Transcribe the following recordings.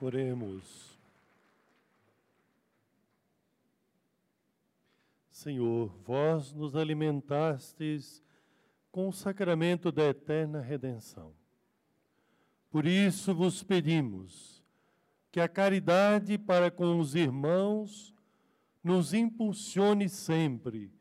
Oremos. Senhor, vós nos alimentastes com o sacramento da eterna redenção. Por isso vos pedimos que a caridade para com os irmãos nos impulsione sempre,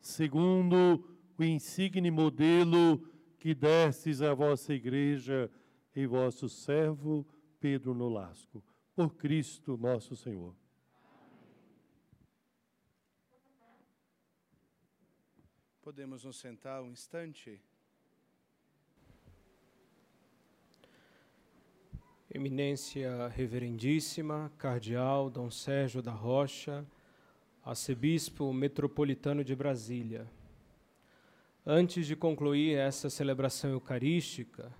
segundo o insigne modelo que destes à vossa igreja e vosso servo Pedro Nolasco. Por Cristo nosso Senhor. Podemos nos sentar um instante? Eminência Reverendíssima, Cardeal Dom Sérgio da Rocha, Arcebispo Metropolitano de Brasília. Antes de concluir essa celebração eucarística,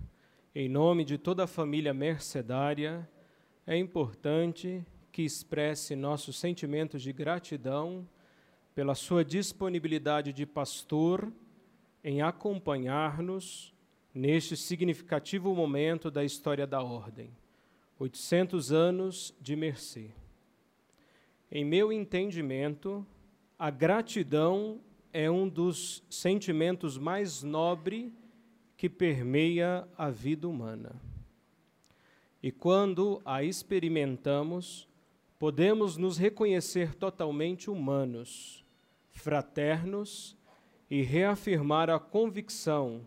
em nome de toda a família mercedária, é importante que expresse nossos sentimentos de gratidão pela sua disponibilidade de pastor em acompanhar-nos neste significativo momento da história da Ordem, 800 anos de mercê. Em meu entendimento, a gratidão é um dos sentimentos mais nobres que permeia a vida humana. E quando a experimentamos, podemos nos reconhecer totalmente humanos fraternos e reafirmar a convicção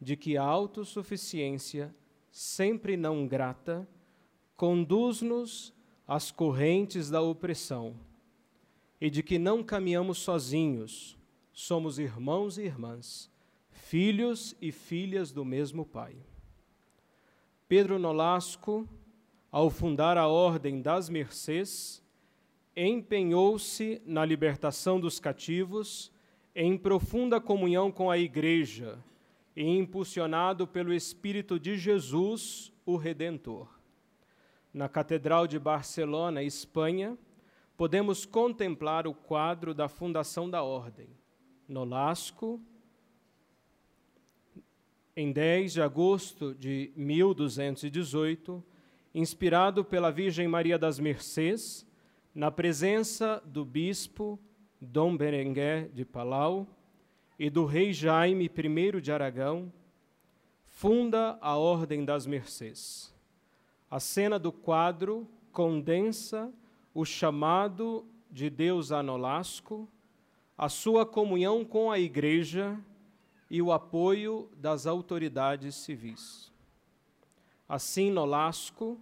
de que a autossuficiência, sempre não grata, conduz-nos às correntes da opressão e de que não caminhamos sozinhos, somos irmãos e irmãs, filhos e filhas do mesmo Pai. Pedro Nolasco, ao fundar a Ordem das Mercês, empenhou-se na libertação dos cativos, em profunda comunhão com a Igreja e impulsionado pelo Espírito de Jesus, o Redentor. Na Catedral de Barcelona, Espanha, podemos contemplar o quadro da fundação da Ordem. Nolasco, em 10 de agosto de 1218, inspirado pela Virgem Maria das Mercês, na presença do bispo Dom Berenguer de Palau e do rei Jaime I de Aragão, funda a Ordem das Mercês. A cena do quadro condensa o chamado de Deus a Nolasco, a sua comunhão com a Igreja e o apoio das autoridades civis. Assim, Nolasco,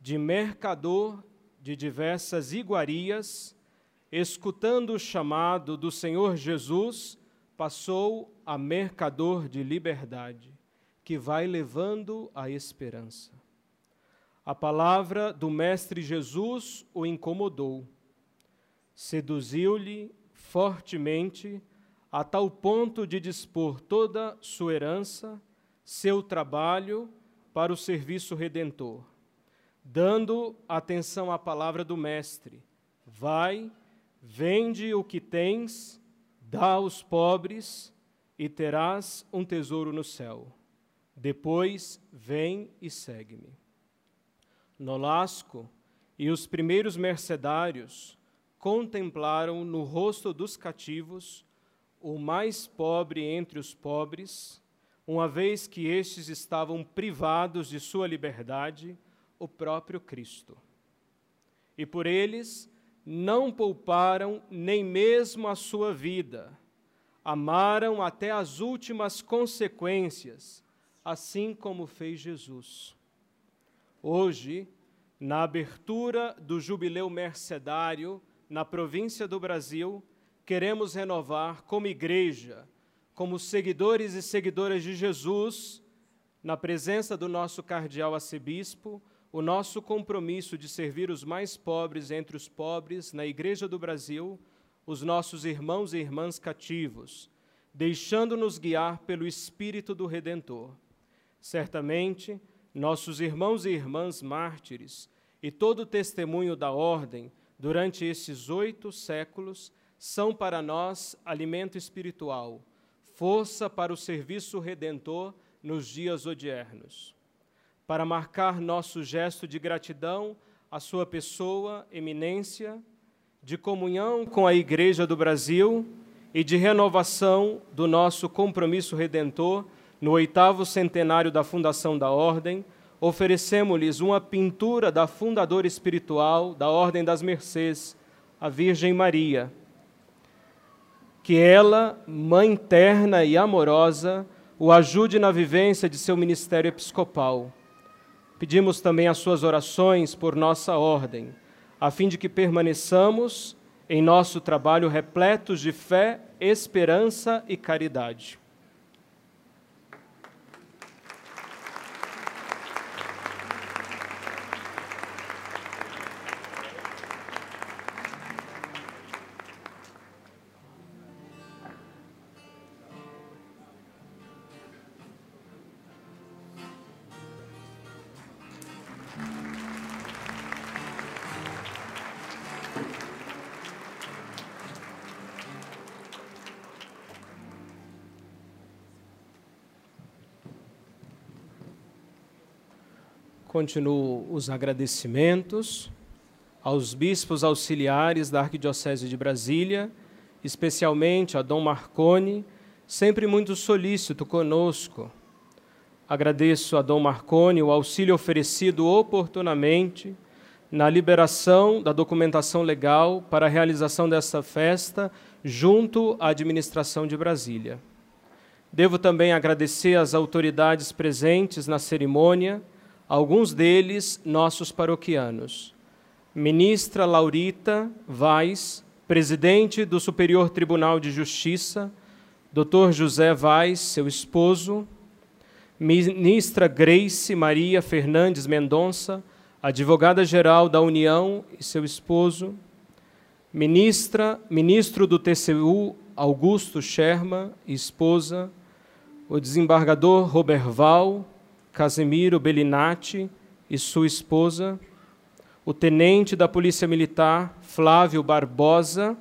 de mercador de diversas iguarias, escutando o chamado do Senhor Jesus, passou a mercador de liberdade, que vai levando a esperança. A palavra do Mestre Jesus o incomodou, seduziu-lhe fortemente, a tal ponto de dispor toda sua herança, seu trabalho para o serviço redentor dando atenção à palavra do Mestre: Vai, vende o que tens, dá aos pobres e terás um tesouro no céu. Depois vem e segue-me. Nolasco e os primeiros mercedários contemplaram no rosto dos cativos o mais pobre entre os pobres, uma vez que estes estavam privados de sua liberdade o próprio Cristo. E por eles não pouparam nem mesmo a sua vida, amaram até as últimas consequências, assim como fez Jesus. Hoje, na abertura do jubileu mercedário na província do Brasil, queremos renovar como igreja, como seguidores e seguidoras de Jesus, na presença do nosso cardeal arcebispo, o nosso compromisso de servir os mais pobres entre os pobres na Igreja do Brasil, os nossos irmãos e irmãs cativos, deixando-nos guiar pelo Espírito do Redentor. Certamente, nossos irmãos e irmãs mártires e todo o testemunho da ordem durante esses oito séculos são para nós alimento espiritual, força para o serviço redentor nos dias odiernos. Para marcar nosso gesto de gratidão à sua pessoa, eminência, de comunhão com a Igreja do Brasil e de renovação do nosso compromisso redentor no oitavo centenário da fundação da Ordem, oferecemos-lhes uma pintura da fundadora espiritual da Ordem das Mercês, a Virgem Maria. Que ela, mãe terna e amorosa, o ajude na vivência de seu ministério episcopal. Pedimos também as suas orações por nossa ordem, a fim de que permaneçamos em nosso trabalho repletos de fé, esperança e caridade. Continuo os agradecimentos aos bispos auxiliares da Arquidiocese de Brasília, especialmente a Dom Marconi, sempre muito solícito conosco. Agradeço a Dom Marconi o auxílio oferecido oportunamente na liberação da documentação legal para a realização desta festa junto à administração de Brasília. Devo também agradecer às autoridades presentes na cerimônia alguns deles nossos paroquianos. Ministra Laurita Vaz, presidente do Superior Tribunal de Justiça, Dr. José Vaz, seu esposo, ministra Grace Maria Fernandes Mendonça, advogada-geral da União e seu esposo, ministra, ministro do TCU Augusto Sherma e esposa, o desembargador Roberval, Casemiro Bellinati e sua esposa, o tenente da Polícia Militar Flávio Barbosa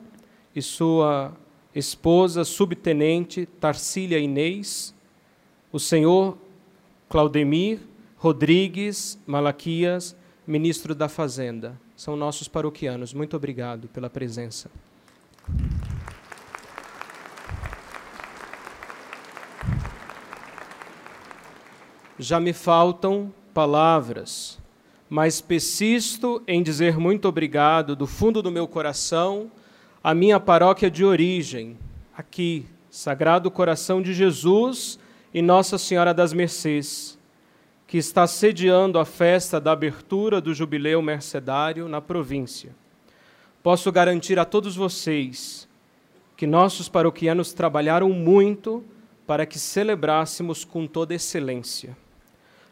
e sua esposa, subtenente Tarsília Inês, o senhor Claudemir Rodrigues Malaquias, ministro da Fazenda. São nossos paroquianos. Muito obrigado pela presença. Já me faltam palavras, mas persisto em dizer muito obrigado do fundo do meu coração à minha paróquia de origem, aqui, Sagrado Coração de Jesus e Nossa Senhora das Mercês, que está sediando a festa da abertura do Jubileu Mercedário na província. Posso garantir a todos vocês que nossos paroquianos trabalharam muito para que celebrássemos com toda excelência.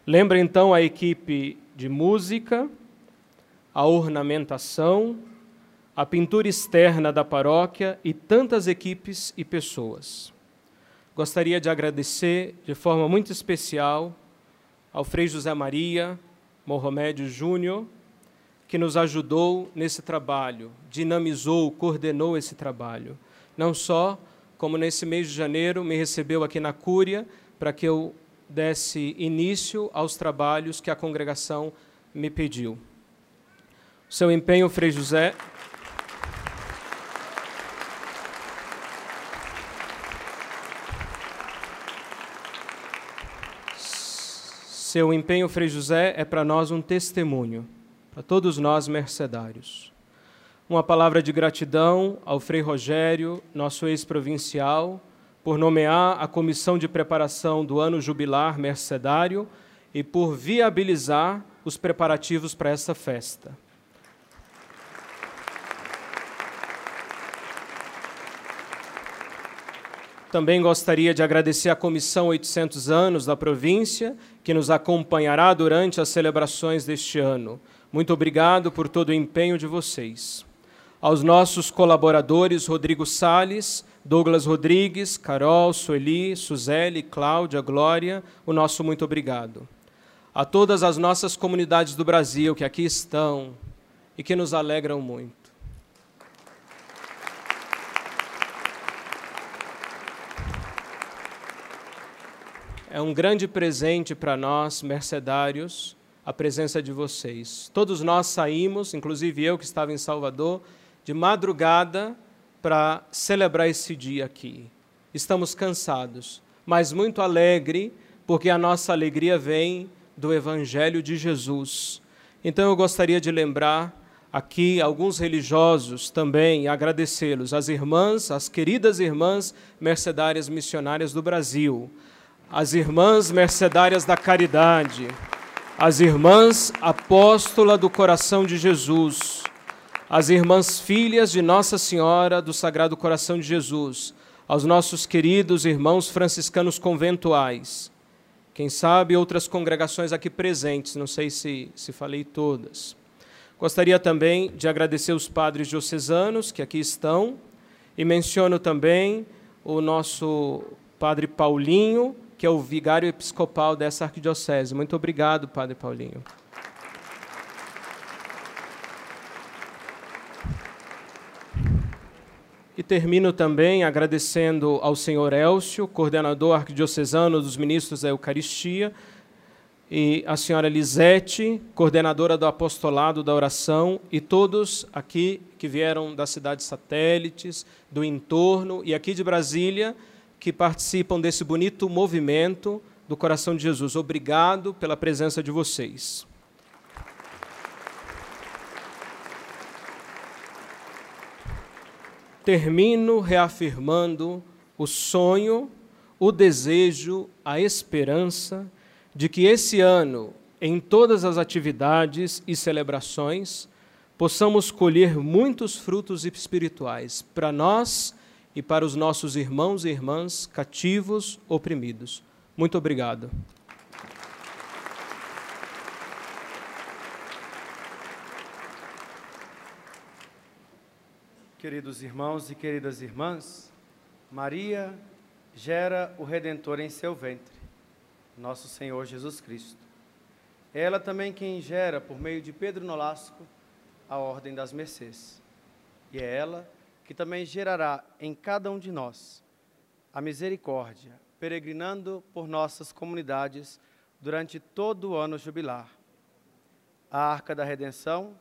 Lembra então a equipe de música, a ornamentação, a pintura externa da paróquia e tantas equipes e pessoas. Gostaria de agradecer de forma muito especial ao Frei José Maria Mohamed Júnior, que nos ajudou nesse trabalho, dinamizou, coordenou esse trabalho. Não só, como nesse mês de janeiro me recebeu aqui na Cúria para que eu desse início aos trabalhos que a congregação me pediu. seu empenho, Frei José. Seu empenho, Frei José, é para nós um testemunho, para todos nós mercedários. Uma palavra de gratidão ao Frei Rogério, nosso ex-provincial, por nomear a comissão de preparação do ano jubilar mercedário e por viabilizar os preparativos para essa festa. Também gostaria de agradecer à Comissão 800 Anos da província, que nos acompanhará durante as celebrações deste ano. Muito obrigado por todo o empenho de vocês. Aos nossos colaboradores Rodrigo Sales, Douglas Rodrigues, Carol, Sueli, Suzele, Cláudia, Glória, o nosso muito obrigado. A todas as nossas comunidades do Brasil que aqui estão e que nos alegram muito. É um grande presente para nós, mercedários, a presença de vocês. Todos nós saímos, inclusive eu que estava em Salvador, de madrugada para celebrar esse dia aqui. Estamos cansados, mas muito alegre, porque a nossa alegria vem do Evangelho de Jesus. Então eu gostaria de lembrar aqui alguns religiosos também, agradecê-los, as irmãs, as queridas irmãs mercedárias missionárias do Brasil, as irmãs mercedárias da caridade, as irmãs apóstola do coração de Jesus, as irmãs filhas de Nossa Senhora do Sagrado Coração de Jesus, aos nossos queridos irmãos franciscanos conventuais, quem sabe outras congregações aqui presentes, não sei se, se falei todas. Gostaria também de agradecer os padres diocesanos que aqui estão, e menciono também o nosso padre Paulinho, que é o vigário episcopal dessa arquidiocese. Muito obrigado, Padre Paulinho. E termino também agradecendo ao senhor Elcio, coordenador arquidiocesano dos ministros da Eucaristia, e a senhora Lisete, coordenadora do apostolado da oração, e todos aqui que vieram das cidades satélites, do entorno e aqui de Brasília, que participam desse bonito movimento do coração de Jesus. Obrigado pela presença de vocês. Termino reafirmando o sonho, o desejo, a esperança de que esse ano, em todas as atividades e celebrações, possamos colher muitos frutos espirituais para nós e para os nossos irmãos e irmãs cativos, oprimidos. Muito obrigado. Queridos irmãos e queridas irmãs, Maria gera o Redentor em seu ventre, nosso Senhor Jesus Cristo. É ela também quem gera, por meio de Pedro Nolasco, a Ordem das Mercês. E é ela que também gerará em cada um de nós a misericórdia, peregrinando por nossas comunidades durante todo o ano jubilar. A Arca da Redenção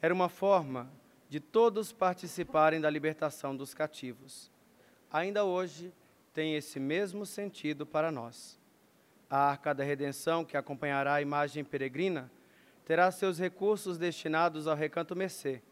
era uma forma de todos participarem da libertação dos cativos. Ainda hoje tem esse mesmo sentido para nós. A Arca da Redenção, que acompanhará a imagem peregrina, terá seus recursos destinados ao Recanto Mercê